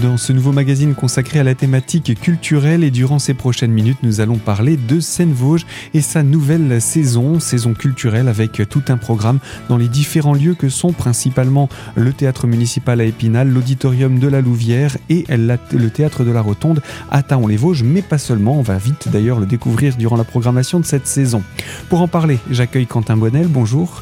Dans ce nouveau magazine consacré à la thématique culturelle et durant ces prochaines minutes, nous allons parler de Seine-Vosges et sa nouvelle saison, saison culturelle avec tout un programme dans les différents lieux que sont principalement le théâtre municipal à Épinal, l'auditorium de la Louvière et le théâtre de la Rotonde à Taon-les-Vosges, mais pas seulement, on va vite d'ailleurs le découvrir durant la programmation de cette saison. Pour en parler, j'accueille Quentin Bonnel, bonjour.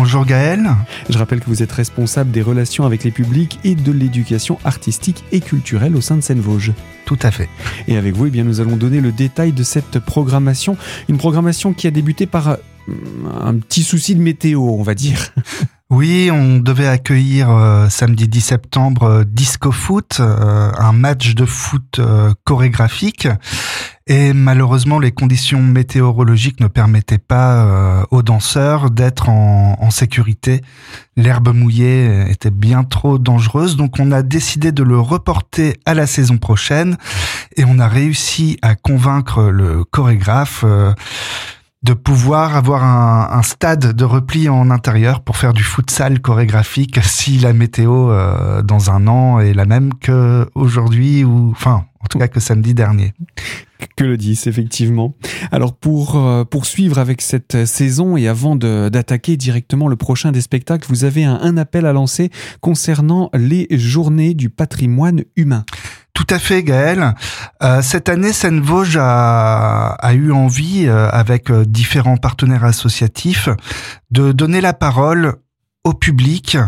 Bonjour Gaël. Je rappelle que vous êtes responsable des relations avec les publics et de l'éducation artistique et culturelle au sein de Seine-Vosges. Tout à fait. Et avec vous, eh bien, nous allons donner le détail de cette programmation. Une programmation qui a débuté par euh, un petit souci de météo, on va dire. Oui, on devait accueillir euh, samedi 10 septembre euh, Disco Foot, un match de foot chorégraphique. Et malheureusement, les conditions météorologiques ne permettaient pas euh, aux danseurs d'être en, sécurité. L'herbe mouillée était bien trop dangereuse, donc on a décidé de le reporter à la saison prochaine. Et on a réussi à convaincre le chorégraphe. Euh, de pouvoir avoir un, un, stade de repli en intérieur pour faire du futsal chorégraphique si la météo euh, dans un an est la même que aujourd'hui ou enfin en tout cas que samedi dernier que le 10, effectivement. Alors pour euh, poursuivre avec cette saison et avant d'attaquer directement le prochain des spectacles, vous avez un, appel à lancer concernant les journées du patrimoine humain. Tout à fait, Gaël. Euh, cette année, Seine-Vosges a, a, eu envie, euh, avec différents partenaires associatifs, de donner la parole au public,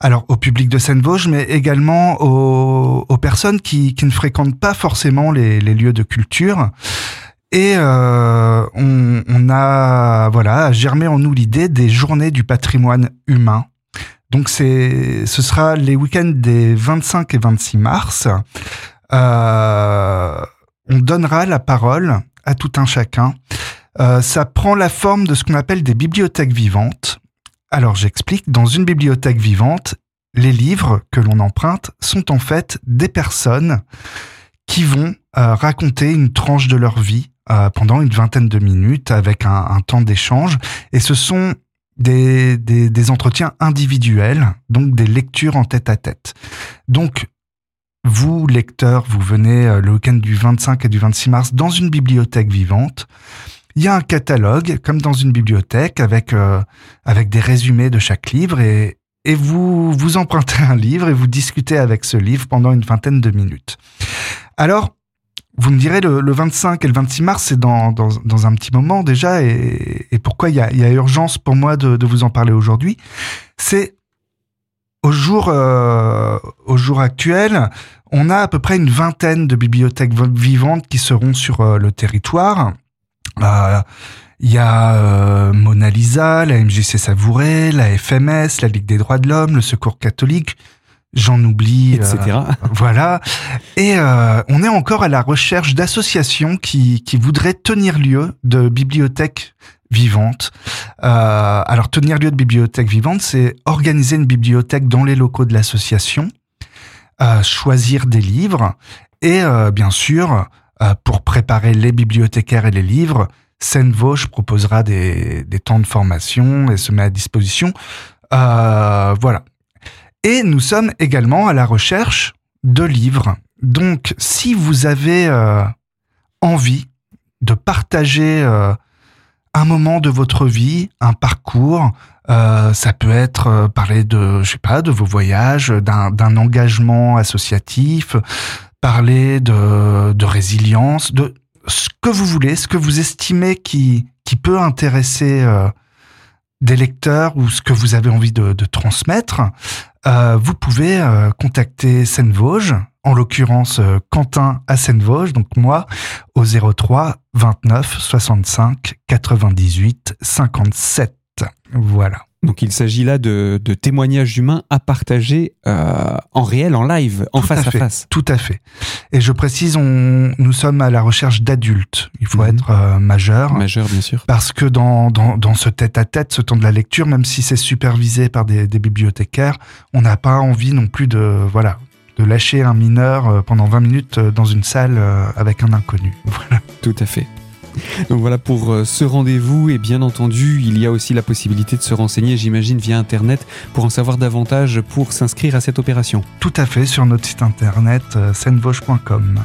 alors au public de Seine-Vosges, mais également aux, personnes qui, ne fréquentent pas forcément les, lieux de culture. Et euh, on, a voilà germé en nous l'idée des journées du patrimoine humain. Donc c'est ce sera les week-ends des 25 et 26 mars. Euh, on donnera la parole à tout un chacun. Euh, ça prend la forme de ce qu'on appelle des bibliothèques vivantes. Alors j'explique, dans une bibliothèque vivante, les livres que l'on emprunte sont en fait des personnes qui vont euh, raconter une tranche de leur vie euh, pendant une vingtaine de minutes avec un, temps d'échange. Et ce sont des, entretiens individuels, donc des lectures en tête à tête. Donc, vous, lecteurs, vous venez euh, le week-end du 25 et du 26 mars dans une bibliothèque vivante. Il y a un catalogue, comme dans une bibliothèque, avec, euh, avec des résumés de chaque livre, et, et vous, vous empruntez un livre et vous discutez avec ce livre pendant une vingtaine de minutes. Alors, vous me direz, le, le 25 et le 26 mars, c'est dans, dans, dans, un petit moment déjà, et, et pourquoi il y a, y a urgence pour moi de, de vous en parler aujourd'hui C'est au jour, euh, au jour actuel, on a à peu près une vingtaine de bibliothèques vivantes qui seront sur euh, le territoire. Bah, il y a euh, Mona Lisa, la MJC Savouré, la FMS, la Ligue des droits de l'homme, le Secours catholique, j'en oublie, etc. Euh, voilà. Et euh, on est encore à la recherche d'associations qui, qui voudraient tenir lieu de bibliothèques vivantes. alors tenir lieu de bibliothèque vivante, c'est organiser une bibliothèque dans les locaux de l'association, choisir des livres et bien sûr euh, pour préparer les bibliothécaires et les livres, Seine-Vosges proposera des, des, temps de formation et se met à disposition. Euh, voilà. Et nous sommes également à la recherche de livres. Donc, si vous avez euh, envie de partager euh, un moment de votre vie, un parcours, euh, ça peut être parler de, je sais pas, de vos voyages, d'un engagement associatif, parler de, de résilience, de ce que vous voulez, ce que vous estimez qui, qui peut intéresser euh, des lecteurs ou ce que vous avez envie de, de transmettre, euh, vous pouvez euh, contacter Seine-Vosges, en l'occurrence Quentin à Seine-Vosges, donc moi, au 03 29 65 98 57. Voilà. Donc il s'agit là de, témoignages humains à partager euh, en réel, en live, en face à, face. Tout à fait. Et je précise, on, nous sommes à la recherche d'adultes. Il faut mhm. être euh, majeur. Majeur, bien sûr. Parce que dans, dans, ce tête-à-tête, ce temps de la lecture, même si c'est supervisé par des, bibliothécaires, on n'a pas envie non plus de voilà de lâcher un mineur euh, pendant 20 minutes dans une salle avec un inconnu. Voilà. Tout à fait. Donc voilà pour euh, ce rendez-vous et bien entendu il y a aussi la possibilité de se renseigner j'imagine via internet pour en savoir davantage pour s'inscrire à cette opération. Tout à fait sur notre site internet euh, senvauche.com.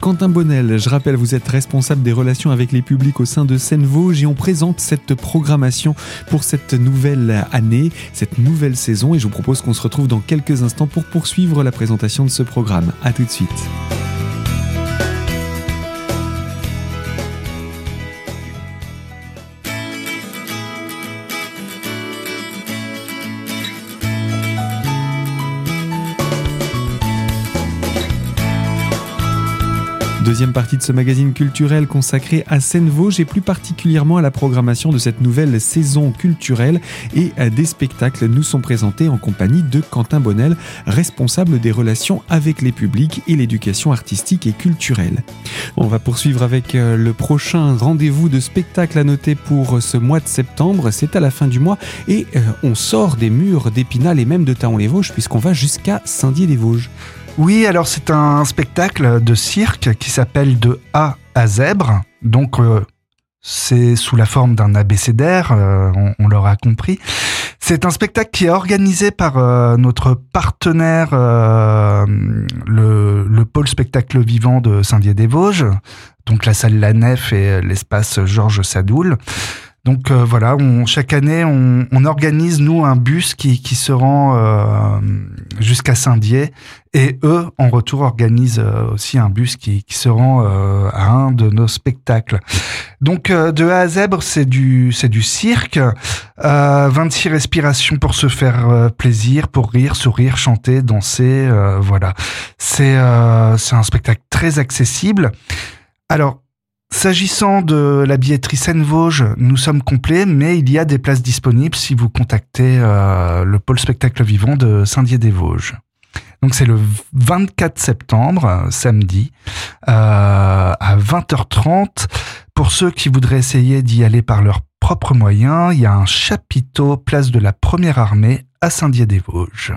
Quentin Bonnel, je rappelle, vous êtes responsable des relations avec les publics au sein de Seine-Vosges et on présente cette programmation pour cette nouvelle année, cette nouvelle saison et je vous propose qu'on se retrouve dans quelques instants pour poursuivre la présentation de ce programme. A tout de suite. Deuxième partie de ce magazine culturel consacré à Seine-Vosges et plus particulièrement à la programmation de cette nouvelle saison culturelle et des spectacles nous sont présentés en compagnie de Quentin Bonnel, responsable des relations avec les publics et l'éducation artistique et culturelle. On va poursuivre avec euh, le prochain rendez-vous de spectacle à noter pour ce mois de septembre. C'est à la fin du mois et euh, on sort des murs d'Épinal et même de Taon-les-Vosges puisqu'on va jusqu'à Saint-Dié-des-Vosges. Oui, alors c'est un spectacle de cirque qui s'appelle De A à Zèbre. Donc euh, c'est sous la forme d'un abécédaire, euh, on, l'aura compris. C'est un spectacle qui est organisé par euh, notre partenaire, le, le, pôle spectacle vivant de Saint-Dié-des-Vosges, donc la salle La Nef et l'espace Georges Sadoul. Donc euh, voilà, on, chaque année, on, on, organise, nous, un bus qui, qui se rend euh, jusqu'à Saint-Dié. Et eux, en retour, organisent euh, aussi un bus qui, qui se rend à un de nos spectacles. Donc de A à Zèbre, c'est du, c'est du cirque. 26 respirations pour se faire plaisir, pour rire, sourire, chanter, danser. voilà. C'est, c'est un spectacle très accessible. Alors, S'agissant de la billetterie Seine-Vosges, nous sommes complets, mais il y a des places disponibles si vous contactez euh, le pôle spectacle vivant de Saint-Dié-des-Vosges. Donc c'est le 24 septembre, samedi, euh, à 20h30. Pour ceux qui voudraient essayer d'y aller par leurs propres moyens, il y a un chapiteau place de la Première Armée à Saint-Dié-des-Vosges.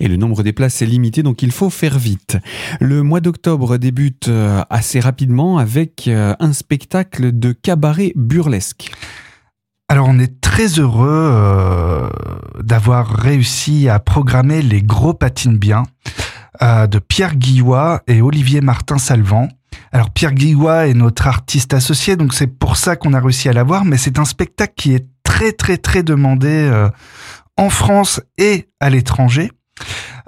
Et le nombre des places est limité, donc il faut faire vite. Le mois d'octobre débute euh, assez rapidement avec euh, un spectacle de cabaret burlesque. Alors on est très heureux euh, d'avoir réussi à programmer les gros patines bien de Pierre Guillois et Olivier Martin Salvant. Alors Pierre Guillois est notre artiste associé, donc c'est pour ça qu'on a réussi à l'avoir, mais c'est un spectacle qui est très très très demandé en France et à l'étranger.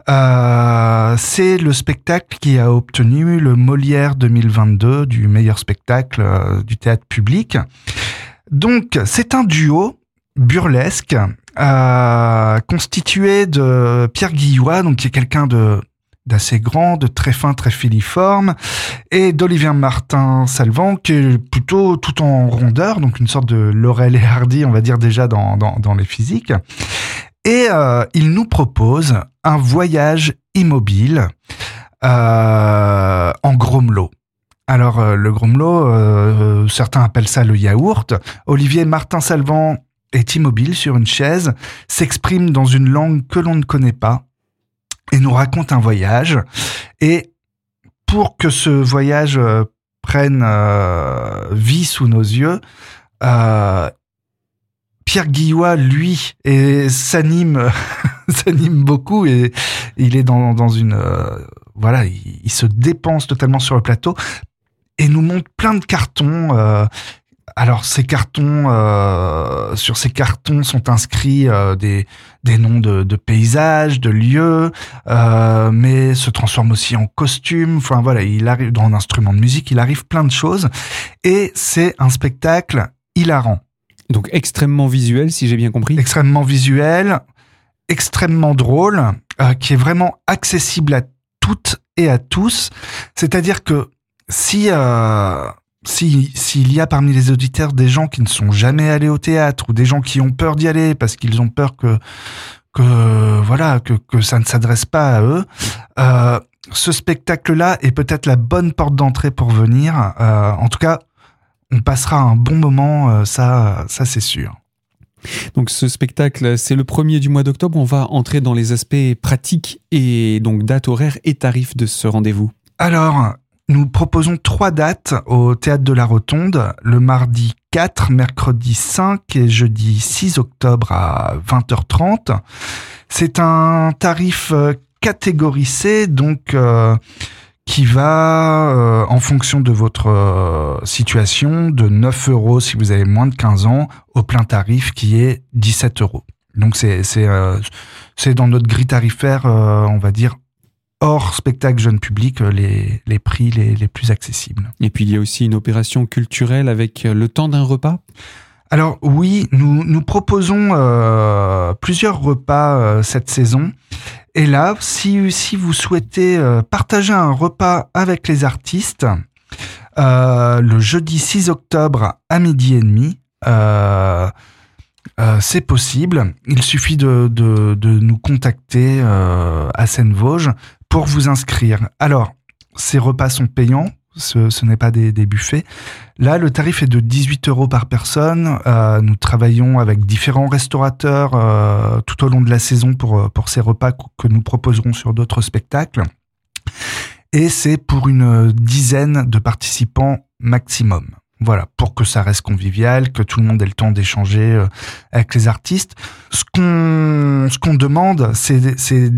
Euh, c'est le spectacle qui a obtenu le Molière 2022 du meilleur spectacle euh, du théâtre public. Donc, c'est un duo burlesque euh, constitué de Pierre Guillois, donc qui est quelqu'un de d'assez grand, de très fin, très filiforme, et d'Olivier Martin Salvant, qui est plutôt tout en rondeur, donc une sorte de Laurel et Hardy, on va dire déjà dans, dans, dans les physiques. Et euh, il nous propose un voyage immobile euh, en gromelot. Alors euh, le gromelot, certains appellent ça le yaourt. Olivier Martin Salvant est immobile sur une chaise, s'exprime dans une langue que l'on ne connaît pas et nous raconte un voyage. Et pour que ce voyage prenne vie sous nos yeux, Pierre Guillois, lui, s'anime, s'anime beaucoup et il est dans, une, euh, voilà, il, se dépense totalement sur le plateau et nous montre plein de cartons. Euh, alors ces cartons, euh, sur ces cartons sont inscrits des, noms de, de, paysages, de lieux, mais se transforme aussi en costume. Enfin voilà, il arrive dans un instrument de musique, il arrive plein de choses et c'est un spectacle hilarant. Donc extrêmement visuel, si j'ai bien compris. Extrêmement visuel, extrêmement drôle, euh, qui est vraiment accessible à toutes et à tous. C'est-à-dire que si euh, s'il y a parmi les auditeurs des gens qui ne sont jamais allés au théâtre ou des gens qui ont peur d'y aller parce qu'ils ont peur que que voilà que, que ça ne s'adresse pas à eux, euh, ce spectacle-là est peut-être la bonne porte d'entrée pour venir. En tout cas, on passera un bon moment, euh, ça, ça c'est sûr. Donc ce spectacle, c'est le premier du mois d'octobre. On va entrer dans les aspects pratiques et donc date horaire et tarifs de ce rendez-vous. Alors, nous proposons trois dates au Théâtre de la Rotonde, le mardi 4, mercredi 5 et jeudi 6 octobre à 20h30. C'est un tarif euh, catégorisé, donc euh, qui va, euh, en fonction de votre situation, de 9 euros si vous avez moins de 15 ans, au plein tarif qui est 17 euros. Donc c'est c'est dans notre grille tarifaire, on va dire hors spectacle jeune public euh, les, les prix les, les, plus accessibles. Et puis il y a aussi une opération culturelle avec euh, le temps d'un repas? Alors oui, nous, nous proposons euh, plusieurs repas euh, cette saison. Et là, si, vous souhaitez euh, partager un repas avec les artistes, le jeudi 6 octobre à midi et demi, c'est possible. Il suffit de, de, de nous contacter à Seine-Vosges pour vous inscrire. Alors, ces repas sont payants, ce, n'est pas des, buffets. Là, le tarif est de 18 euros par personne. Euh, nous travaillons avec différents restaurateurs euh, tout au long de la saison pour, pour ces repas que nous proposerons sur d'autres spectacles. Et c'est pour une dizaine de participants maximum. Voilà, pour que ça reste convivial, que tout le monde ait le temps d'échanger euh, avec les artistes. Ce qu'on demande, c'est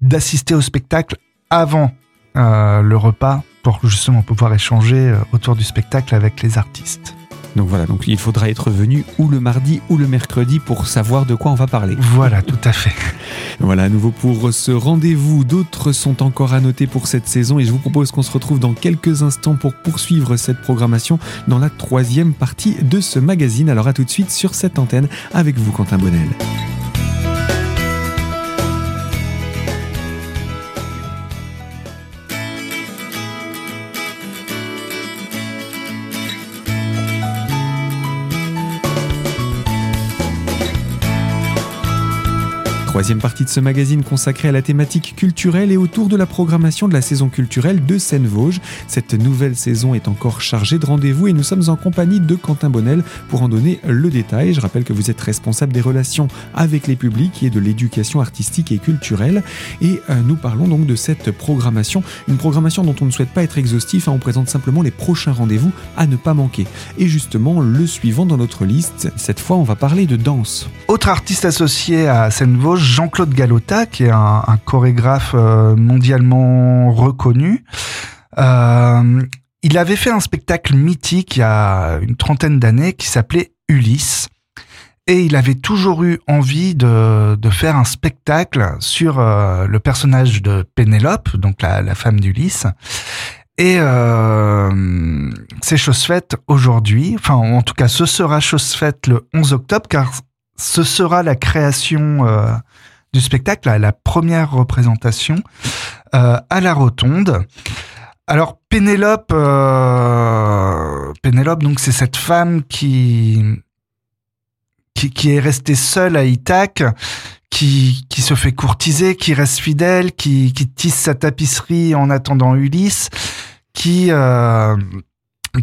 d'assister au spectacle avant euh, le repas pour justement pouvoir échanger euh, autour du spectacle avec les artistes. Donc voilà, donc il faudra être venu ou le mardi ou le mercredi pour savoir de quoi on va parler. Voilà, tout à fait. voilà, à nouveau pour ce rendez-vous. D'autres sont encore à noter pour cette saison et je vous propose qu'on se retrouve dans quelques instants pour poursuivre cette programmation dans la troisième partie de ce magazine. Alors à tout de suite sur cette antenne avec vous, Quentin Bonnel. Troisième partie de ce magazine consacré à la thématique culturelle et autour de la programmation de la saison culturelle de Seine-Vosges. Cette nouvelle saison est encore chargée de rendez-vous et nous sommes en compagnie de Quentin Bonnel pour en donner le détail. Je rappelle que vous êtes responsable des relations avec les publics et de l'éducation artistique et culturelle. Et euh, nous parlons donc de cette programmation, une programmation dont on ne souhaite pas être exhaustif, hein. on présente simplement les prochains rendez-vous à ne pas manquer. Et justement, le suivant dans notre liste, cette fois on va parler de danse. Autre artiste associé à Seine-Vosges, Jean-Claude Galota, qui est un, chorégraphe euh, mondialement reconnu. Euh, il avait fait un spectacle mythique il y a une trentaine d'années qui s'appelait Ulysse. Et il avait toujours eu envie de, faire un spectacle sur euh, le personnage de Pénélope, donc la, femme d'Ulysse. Et c'est chose faite aujourd'hui, enfin en tout cas ce sera chose faite le 11 octobre, car ce sera la création euh, du spectacle, la, première représentation euh, à la Rotonde. Alors Pénélope, euh, Pénélope, donc c'est cette femme qui, qui, est restée seule à Ithaque, qui, qui se fait courtiser, qui reste fidèle, qui, qui tisse sa tapisserie en attendant Ulysse, qui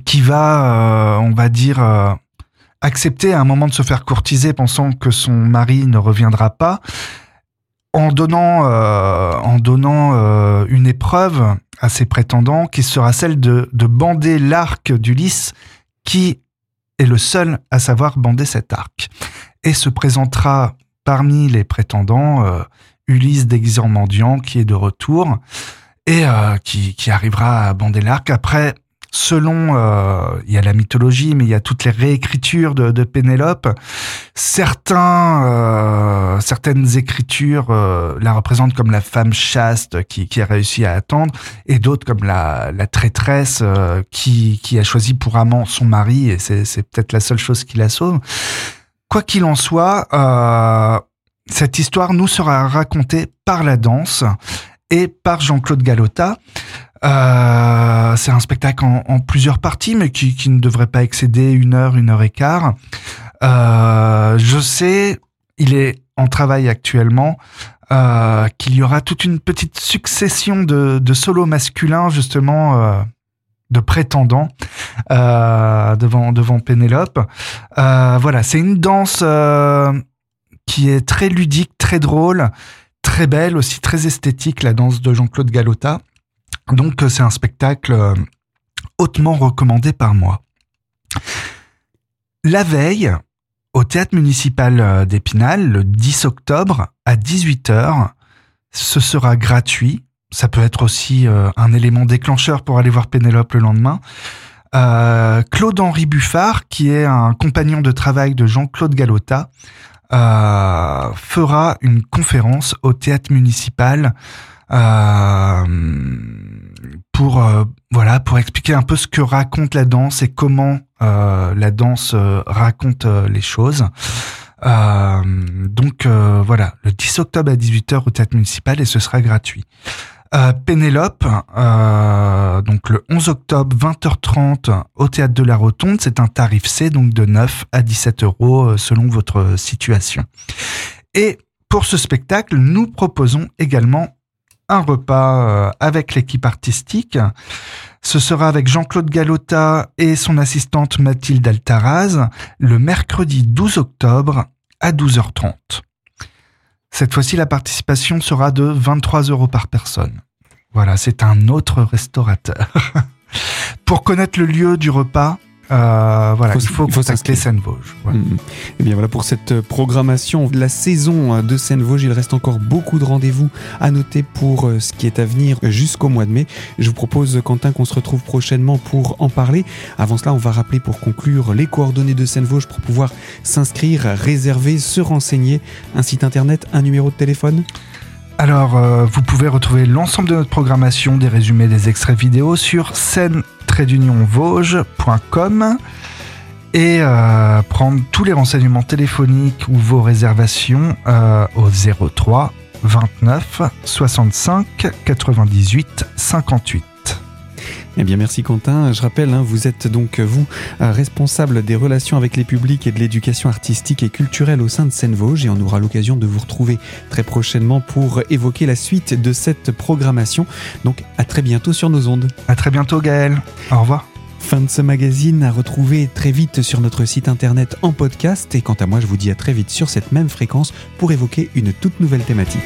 qui va, on va dire accepter à un moment de se faire courtiser pensant que son mari ne reviendra pas, en donnant, euh, en donnant euh, une épreuve à ses prétendants qui sera celle de, de bander l'arc d'Ulysse qui est le seul à savoir bander cet arc. Et se présentera parmi les prétendants euh, Ulysse déguisé en mendiant qui est de retour et qui, qui arrivera à bander l'arc. Après, selon, euh, il y a la mythologie, mais il y a toutes les réécritures de, de Pénélope. Certains, euh, certaines écritures euh, la représentent comme la femme chaste qui, qui a réussi à attendre, et d'autres comme la, la traîtresse qui, qui a choisi pour amant son mari, et c'est, c'est peut-être la seule chose qui la sauve. Quoi qu'il en soit, euh, cette histoire nous sera racontée par la danse et par Jean-Claude Galota. Euh, c'est un spectacle en, plusieurs parties, mais qui, ne devrait pas excéder une heure, une heure et quart. Euh, je sais, il est en travail actuellement, euh, qu'il y aura toute une petite succession de, de solos masculins, justement, euh, de prétendants devant, devant Pénélope. Voilà, c'est une danse qui est très ludique, très drôle, très belle, aussi très esthétique, la danse de Jean-Claude Galota. Donc c'est un spectacle hautement recommandé par moi. La veille, au théâtre municipal d'Épinal, le 10 octobre à 18h, ce sera gratuit. Ça peut être aussi un élément déclencheur pour aller voir Pénélope le lendemain. Euh, Claude-Henri Buffard, qui est un compagnon de travail de Jean-Claude Galota, euh, fera une conférence au théâtre municipal euh, pour voilà pour expliquer un peu ce que raconte la danse et comment la danse raconte les choses. donc voilà, le 10 octobre à 18h au théâtre municipal et ce sera gratuit. Euh, Pénélope, euh, donc le 11 octobre, 20h30 au théâtre de la Rotonde. C'est un tarif C, donc de 9 à 17 euros euh, selon votre situation. Et pour ce spectacle, nous proposons également un repas avec l'équipe artistique. Ce sera avec Jean-Claude Galota et son assistante Mathilde Altaraz le mercredi 12 octobre à 12h30. Cette fois-ci, la participation sera de 23 euros par personne. Voilà, c'est un autre restaurateur. Pour connaître le lieu du repas, euh, voilà, il faut, il faut contacter Seine-Vosges. Mm, mm. Et eh bien voilà pour cette programmation de la saison de Seine-Vosges. Il reste encore beaucoup de rendez-vous à noter pour euh, ce qui est à venir jusqu'au mois de mai. Je vous propose, Quentin, qu'on se retrouve prochainement pour en parler. Avant cela, on va rappeler pour conclure les coordonnées de Seine-Vosges pour pouvoir s'inscrire, réserver, se renseigner. Un site internet, un numéro de téléphone? Alors, euh, vous pouvez retrouver l'ensemble de notre programmation, des résumés, des extraits vidéo sur scène-vosges.com et euh, prendre tous les renseignements téléphoniques ou vos réservations euh, au 03 29 65 98 58. Eh bien, merci Quentin. Je rappelle, hein, vous êtes donc, vous, euh, responsable des relations avec les publics et de l'éducation artistique et culturelle au sein de Seine-Vosges et on aura l'occasion de vous retrouver très prochainement pour évoquer la suite de cette programmation. Donc, à très bientôt sur nos ondes. À très bientôt, Gaël. Au revoir. Fin de ce magazine à retrouver très vite sur notre site internet en podcast et quant à moi, je vous dis à très vite sur cette même fréquence pour évoquer une toute nouvelle thématique.